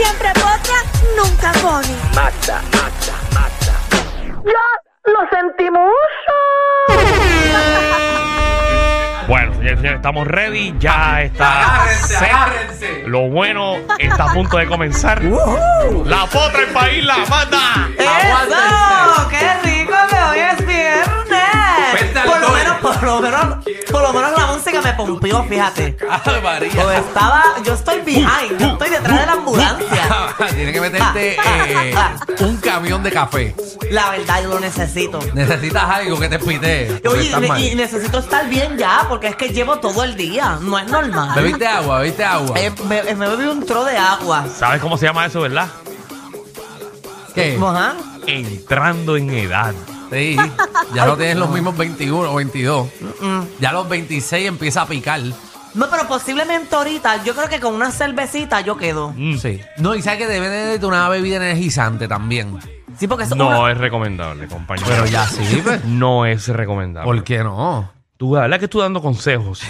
Siempre potra, nunca pone. Magda, Magda, Magda. ¡Ya lo sentimos! Bueno, señores, señores, estamos ready. Ya está. Agárrense, set. agárrense. Lo bueno está a punto de comenzar. La potra en país la manda. ¡Eso! ¡Qué rico que hoy es viernes! Por lo menos, por lo menos la música me pompió, fíjate. María. Pues estaba, yo estoy behind, yo estoy detrás de la ambulancia. Tienes que meterte eh, un camión de café. La verdad, yo lo necesito. Necesitas algo que te pite. Oye, y, necesito estar bien ya, porque es que llevo todo el día. No es normal. Bebiste agua, bebiste agua. Eh, me, me bebí un tro de agua. ¿Sabes cómo se llama eso, verdad? ¿Qué? Ajá. Entrando en edad. Sí. Ya no tienes los mismos 21 o 22. Ya a los 26 empieza a picar. No, pero posiblemente ahorita, yo creo que con una cervecita yo quedo. Mm. Sí. No, y sabes que debe de una bebida energizante también. Sí, porque eso No una- es recomendable, compañero. Pero ya sí, pues. No es recomendable. ¿Por qué no? Tú, la verdad que estoy dando consejos.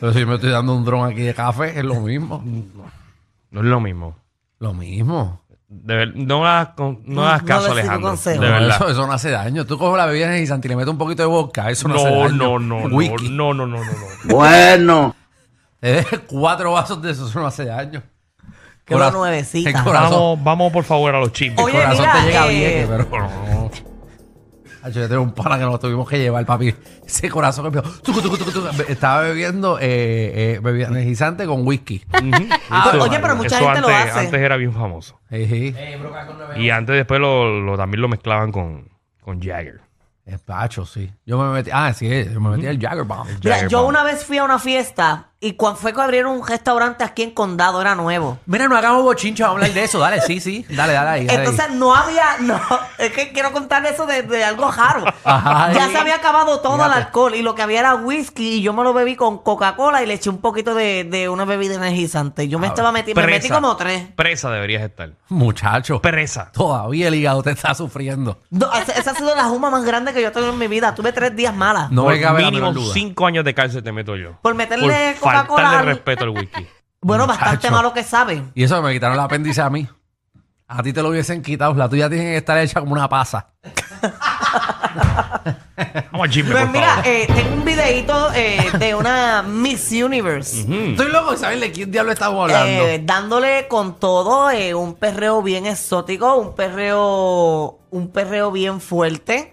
Pero si yo me estoy dando un dron aquí de café, es lo mismo. No es lo mismo. Lo mismo. De ver- no hagas, con- no hagas No caso, le sigo Alejandro. consejo. De No, verdad. eso, eso no hace daño. Tú coges la bebida energizante y le metes un poquito de vodka, eso no, hace No, daño. no, no, no, Whisky. no, no, no, no, no. Bueno. Dejes cuatro vasos de eso, eso no hace daño. Qué Cora- nuevecita. El corazón, Vamos, vamos por favor a los chismes. Oye, el corazón mira, te llega eh, bien, pero no. Yo tengo un pana que nos tuvimos que llevar, papi. Ese corazón que empezó, tucu, tucu, tucu, tucu. estaba bebiendo eh, eh, bebida energizante con whisky. Ah, Eso- oye, pero mucha eso gente lo antes, hace. Antes era bien famoso. Sí. Y antes después lo, lo- también lo mezclaban con, con Jagger. Es pacho, sí. Yo me metí, ah, sí, yo me metí el Jagger Bomb. Mira, Jagger yo Bomb. una vez fui a una fiesta y cuando fue que abrieron un restaurante aquí en Condado, era nuevo. Mira, no hagamos bochincho, vamos a hablar de eso. Dale, sí, sí. Dale, dale ahí. dale ahí. Entonces no había, no, es que quiero contar eso de, de algo raro. Ajá. ya se había acabado todo el alcohol y lo que había era whisky y yo me lo bebí con Coca-Cola y le eché un poquito de, de una bebida energizante. Yo me Ah, estaba metiendo, me metí como tres. Presa deberías estar. Muchacho. Presa. Todavía el hígado te está sufriendo. No, esa, esa ha sido la juma más grande que yo he tenido en mi vida. Tuve tres días malas. No Por mínimo cinco años de cárcel te meto yo. Por meterle Por faltarle al- respeto al whisky. Bueno, Muchacho. bastante malo que sabe. Y eso me quitaron el apéndice a mí. A ti te lo hubiesen quitado. La tuya tiene que estar hecha como una pasa. Vamos chisme, Pues por mira, favor. eh, tengo un videito eh, de una Miss Universe. Estoy loco de saber de quién diablo estamos hablando. Eh, dándole con todo eh, un perreo bien exótico, un perreo, un perreo bien fuerte,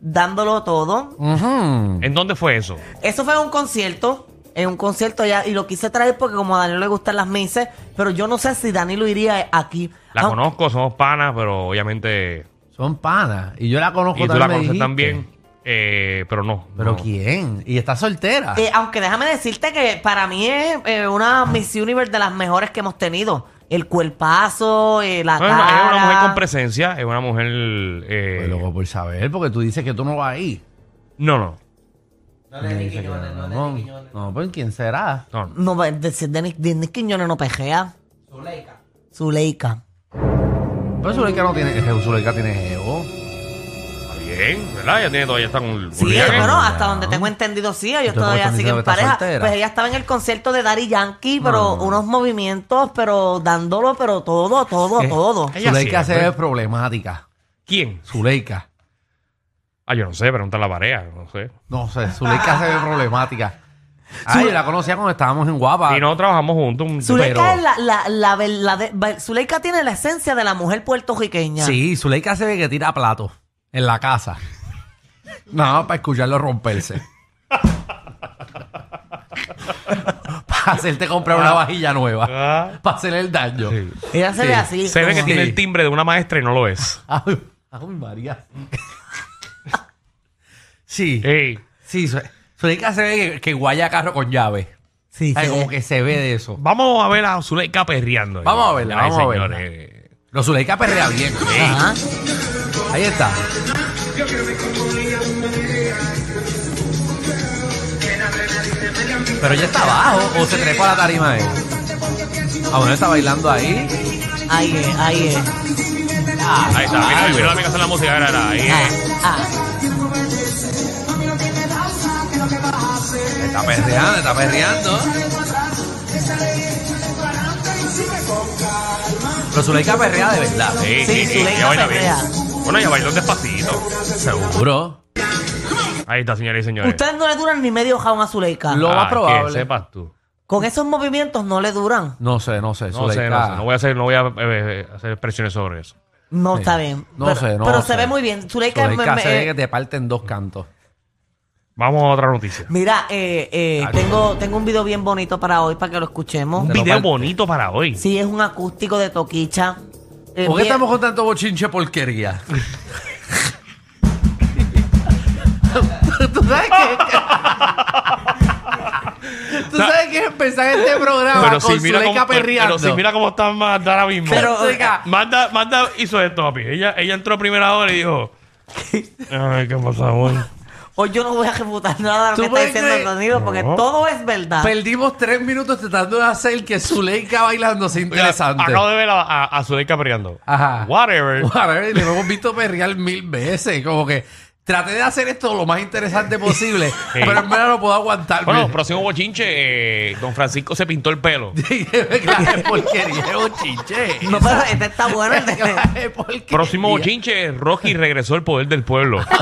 dándolo todo. Ujú. ¿En dónde fue eso? Eso fue un concierto, en un concierto ya, y lo quise traer porque como a Daniel le gustan las mises, pero yo no sé si Dani lo iría aquí. La Ah, conozco, somos panas, pero obviamente. Son panas. Y yo la conozco Y tú la también. me conoces dijiste. también. eh, pero no. ¿Pero no. quién? ¿Y está soltera? eh, aunque déjame decirte que para mí es eh, una Miss Universe de las mejores que hemos tenido. El cuerpazo, eh, la No, es, una, cara. es una mujer con presencia, es una mujer. eh, Pues loco por saber, porque tú dices que tú no vas ahí. no, no. Me dice que no, no, no, pues ¿quién será? no, no. No, de, de, de, Nick- de Nick Quiñones no pejea. Zuleika. Zuleika. Pues Zuleika no tiene, Zuleika tiene ego. Está bien, ¿verdad? Ella tiene todavía está con. Sí, Jagger. bueno, hasta donde tengo entendido, sí, ellos Entonces, todavía ¿por qué siguen que pareja. soltera? Pues ella estaba en el concierto de Daddy Yankee, pero No. unos movimientos, pero dándolo, pero todo, todo, ¿Qué? todo. Ella Zuleika se siempre. ve problemática. ¿Quién? Zuleika. Ah, yo no sé, pregunta a la pareja, no sé. No sé, Zuleika se ve problemática. Ay, yo la conocía cuando estábamos en Guapa. Y no trabajamos juntos. un- Zuleika pero- es la, la, la, verdade- Zuleika tiene la esencia de la mujer puertorriqueña. Sí, Zuleika se ve que tira platos en la casa. No, para escucharlo romperse. para hacerte comprar una vajilla nueva. Ah, Para hacer el daño. sí. Ella se Sí. ve así. Se ve que como- tiene el timbre de una maestra y no lo es. Ay, ay, María. Sí. Ey, Sí, Zu- Zuleika se ve que, que guaya carro con llave. Sí, Ay, se como que se ve de eso. vamos a ver a Zuleika perreando. Vamos a verla, Ay, vamos a verla. señores. Los Zuleika perrea bien. Ajá. Ahí está. Pero ella está abajo o se trepó a la tarima él. Ah, bueno, está bailando ahí. Ahí es, ahí es. Ahí está, mira, mira la amiga hacer la música, ahí. Ah, ah. Está perreando, está perreando. Pero Zuleika perrea de verdad. Sí, Sí, sí, sí, Zuleika ella baila bien. perrea. Bueno, ella bailó despacito. Seguro. Ahí está, señores y señores. Ustedes no le duran ni medio jabón a Zuleika. Lo más Ah, probable. Que sepas tú. Con esos movimientos no le duran. No sé, no sé. No sé, no sé. No voy a hacer, no voy a eh, eh, hacer expresiones sobre eso. No Sí. está bien. No pero, sé, no Pero sé. se ve muy bien. Zuleika, Zuleika me- se me- ve que te parten dos cantos. Vamos a otra noticia. Mira, eh, eh, tengo, tengo un video bien bonito para hoy para que lo escuchemos. Un video bonito para hoy. Sí, es un acústico de Toquicha. Eh, ¿Por qué bien- estamos con tanto bochinche porquería? ¿Tú sabes qué? ¿Tú sabes qué es empezar este programa Pero con si, mira Zuleika cómo, pero, perreando? pero si mira cómo está Magda ahora mismo. Pero, Zuleika, Magda, Magda hizo esto, papi. Ella, ella entró a primera hora y dijo... Ay, ¿qué pasa hoy? Hoy yo no voy a refutar nada de lo ¿Tú que está diciendo el creer? Danilo porque No. todo es verdad. Perdimos tres minutos tratando de hacer que Zuleika bailando sea Mira, interesante. acabo de ver a, a, a Zuleika perreando. Ajá. Whatever. Whatever, le hemos visto perrear mil veces. Como que traté de hacer esto lo más interesante posible, Sí. pero en verdad no puedo aguantar. Bueno, próximo bochinche, eh, don Francisco se pintó el pelo. claro, porquería, bochinche. No, pero este está bueno. el de- Claro, es porquería. Próximo bochinche, Rocky regresó al poder del pueblo.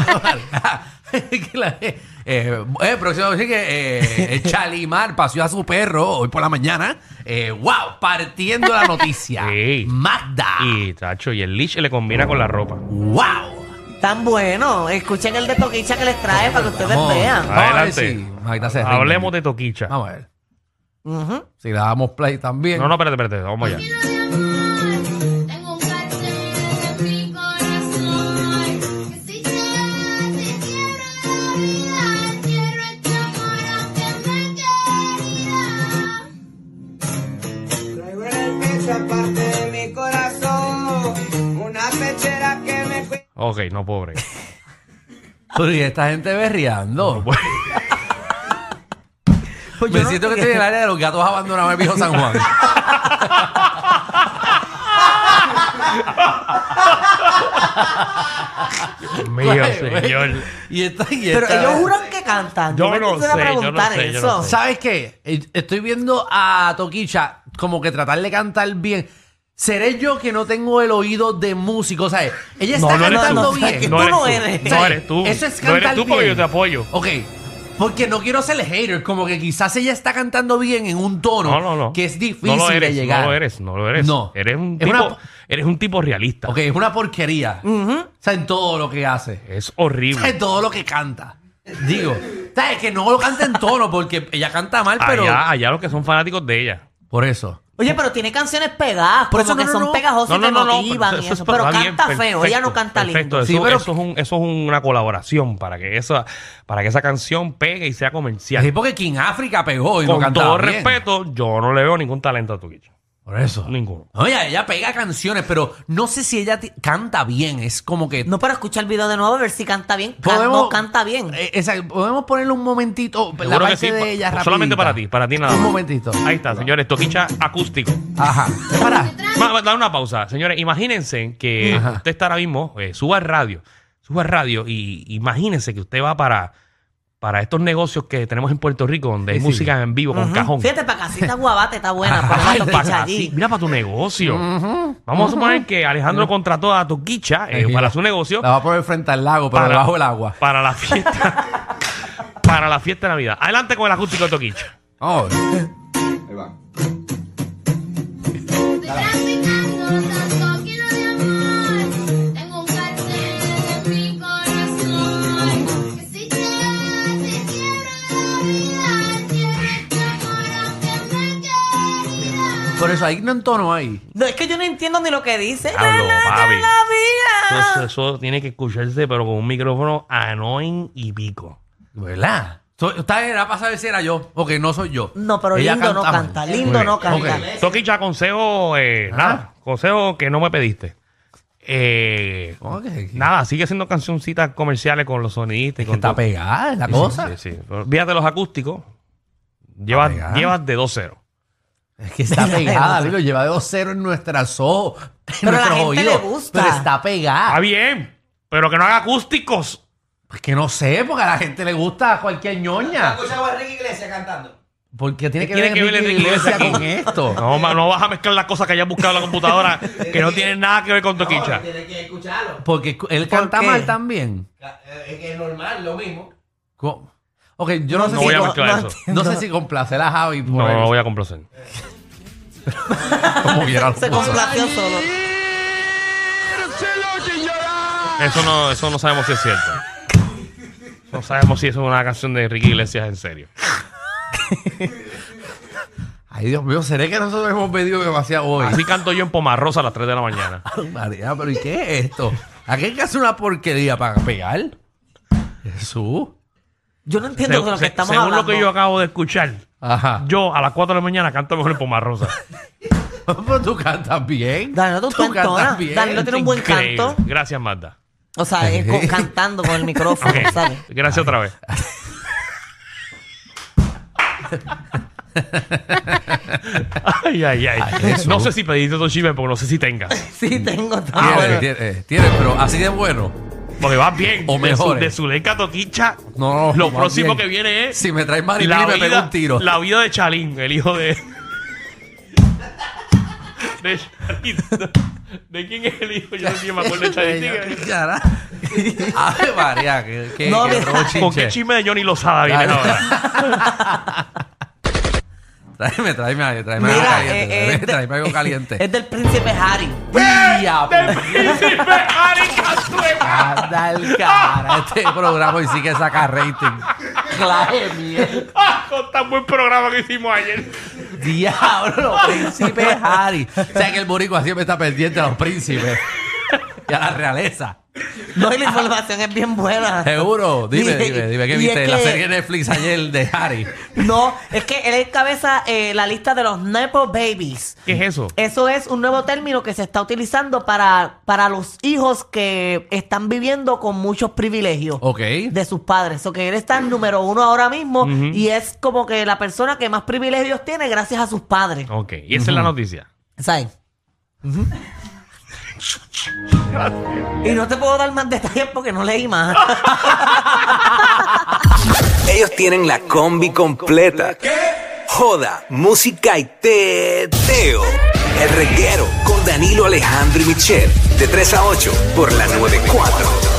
Claro, eh, eh, próximo bochinche, eh, eh, Chalimar paseó a su perro hoy por la mañana. Eh, wow, partiendo la noticia. Sí. Magda. Y, tacho, y el leash le combina con la ropa. Wow. Tan bueno. Escuchen el de Toquicha que les trae para que ustedes Vamos, vean. vamos a ver Adelante. si Magda se rinde. Hablemos de Toquicha. Vamos a ver. Ujú. Si le damos play también. No, no, espérate, espérate. Vamos allá. Ok, no, pobre. Pero y esta gente berreando. Pues Me yo no siento que estoy en el área de los gatos abandonados viejo San Juan. Dios mío, señor. y esta, y Pero esta- ellos juran que cantan. Yo me no quisiera sé, yo no preguntar sé, yo eso. no sé. ¿Sabes qué? Eh, Estoy viendo a Toquicha como que tratar de cantar bien. ¿Seré yo que no tengo el oído de músico? ¿Sabes? Ella está No, no eres cantando tú. bien. que No tú eres no tú. eres. No eres tú. Eso es No eres cantar tú porque bien. yo te apoyo. Ok. Porque no quiero ser hater, como que quizás ella está cantando bien en un tono No, no, no. que es difícil no lo eres, de llegar. No lo eres, no lo eres. No. Eres un Es tipo, una- eres un tipo realista. Ok, es una porquería. O sea, en todo lo que hace. Es O sea, horrible. en todo lo que canta. Digo, ¿sabes? Que no lo canta en tono porque ella canta mal, pero. Allá, allá los que son fanáticos de ella. Por eso. Oye, pero tiene canciones pegadas, Por como eso que no, no, son no. pegajosas y te motivan y eso, pero está canta bien, feo, ella no canta lindo. perfecto. Eso, Sí, pero- eso es un, eso es una colaboración para que esa, para que esa canción pegue y sea comercial. Sí, porque King África pegó y no Con cantaba todo bien. respeto, yo no le veo ningún talento a tu guicho. Por eso. Ninguno. Oye, ella pega canciones, pero no sé si ella ti- canta bien. Es como que. No, pero escucha el video de nuevo a ver si canta bien. Can- podemos. no canta bien. Eh, exacto, podemos ponerle un momentito. la Seguro parte sí. de ella solamente rapidita. para ti, para ti nada Un más. momentito. Ahí está, señores. Toquicha acústico. Ajá. Para. Va, va, Dale una pausa. Señores, imagínense que Ajá. usted está ahora mismo, eh, suba al radio, suba al radio y imagínense que usted va para, para estos negocios que tenemos en Puerto Rico donde hay Sí, sí. música en vivo con cajón. Fíjate, para casita guabate está buena. Para Ay, la para allí. mira para tu negocio. Vamos a suponer que Alejandro contrató a Toquicha eh, para su negocio La va a poner frente al lago, pero debajo del agua. para la fiesta. para la fiesta de Navidad. Adelante con el acústico de Toquicha. Oh, por eso ahí no entono ahí. No, es que yo no entiendo ni lo que dice. La, la, papi. la. Eso, eso tiene que escucharse, pero con un micrófono annoying y pico. ¿Verdad? So- bien, era para saber si era yo. Ok, no soy yo. No, pero Ella lindo no mal. canta, lindo no canta. ok. Toquicha, consejo, eh, Ajá. nada, consejo que no me pediste. Eh, ¿Cómo que- que- nada, sigue haciendo cancioncitas comerciales con los sonidistas y que con está todo. pegada la cosa. Sí, sí. Olvídate los acústicos. Llevas, llevas de 2-0. Es que está pegada, amigo. Lleva de 2-0 en nuestras ojos, en Pero a la nuestros gente le oídos. gusta. Pero está pegada. Está bien, pero que no haga acústicos. Pues que no sé, porque a la gente le gusta cualquier ñoña. Escuchaba a Enrique Iglesias cantando. Porque tiene ¿Qué que ver tiene que ver Enrique Enrique Iglesias Iglesias con esto. No, ma- no vas a mezclar las cosas que hayas buscado en la computadora que no tienen nada que ver con Toquicha. Tienes que escucharlo. Porque él canta qué? mal también. Es que es normal, lo mismo. Co- Ok, yo no, sé No si voy a con- mezclar eso. no sé si complacer a Javi por No, él, no voy a complacer. como quiera lo Se puso. complació solo. Eso no, eso no sabemos si es cierto. No sabemos si eso es una canción de Enrique Iglesias en serio. Ay, Dios mío, ¿seré que nosotros hemos pedido demasiado hoy? Así canto yo en Pomarrosa a las 3 de la mañana. María, pero ¿y qué es esto? ¿A qué hay que hacer una porquería para pegar? Jesús. Yo no entiendo de lo Se- que estamos según hablando. lo que yo acabo de escuchar, Ajá. yo a las 4 de la mañana canto mejor en Pomarrosa. Pero tú cantas bien. Danilo, tú, cantas entonas. bien. Danilo tiene un buen Increíble. canto. Gracias, Magda. O sea, es con- cantando con el micrófono, Ok, ¿sabes? Gracias otra vez. ay, ay, ay. Ay, Jesús. no sé si pediste otro chisme porque no sé si tengas. Sí, tengo Tiene, bueno. tiene, eh, tiene, pero así de bueno. Porque vas bien. O De su-. De Zuleika Toquicha. No, no, Lo próximo bien. que viene es. Si me traes maripili la me pego vida, un tiro. la vida de Chalín, el hijo de. de Chalín. ¿De quién es el hijo? Yo no sé, me acuerdo de Chalín. Ave María, que, que, No, que ¿Con qué chisme de Johnny Lozada viene ahora? Tráeme, tráeme, algo, tráeme algo Mira, caliente. eh, tráeme, eh, de- tráeme algo caliente. Es del príncipe Harry. ¡Ya, ¡Del príncipe Harry Cantueca! Anda el cara. Este programa hoy sí que saca rating. Clave mierda. Ah, Con tan buen programa que hicimos ayer. Diablo, príncipe Harry. O sea que el boricua siempre está pendiente a los príncipes y a la realeza. No, y la información es bien buena. Seguro. Dime, Y- dime, dime. ¿Qué viste? es La que- serie de Netflix ayer de Harry. No, es que él encabeza eh, la lista de los Nepo Babies. ¿Qué es eso? Eso es un nuevo término que se está utilizando para, para los hijos que están viviendo con muchos privilegios de sus padres. O que él está en número uno ahora mismo y es como que la persona que más privilegios tiene gracias a sus padres. Ok, y esa es la noticia. ¿Sabes? y no te puedo dar más detalles porque no leí más. Ellos tienen la combi completa. Joda, música y teo. El reguero con Danilo Alejandro y Michel. De 3 a 8 por la 94.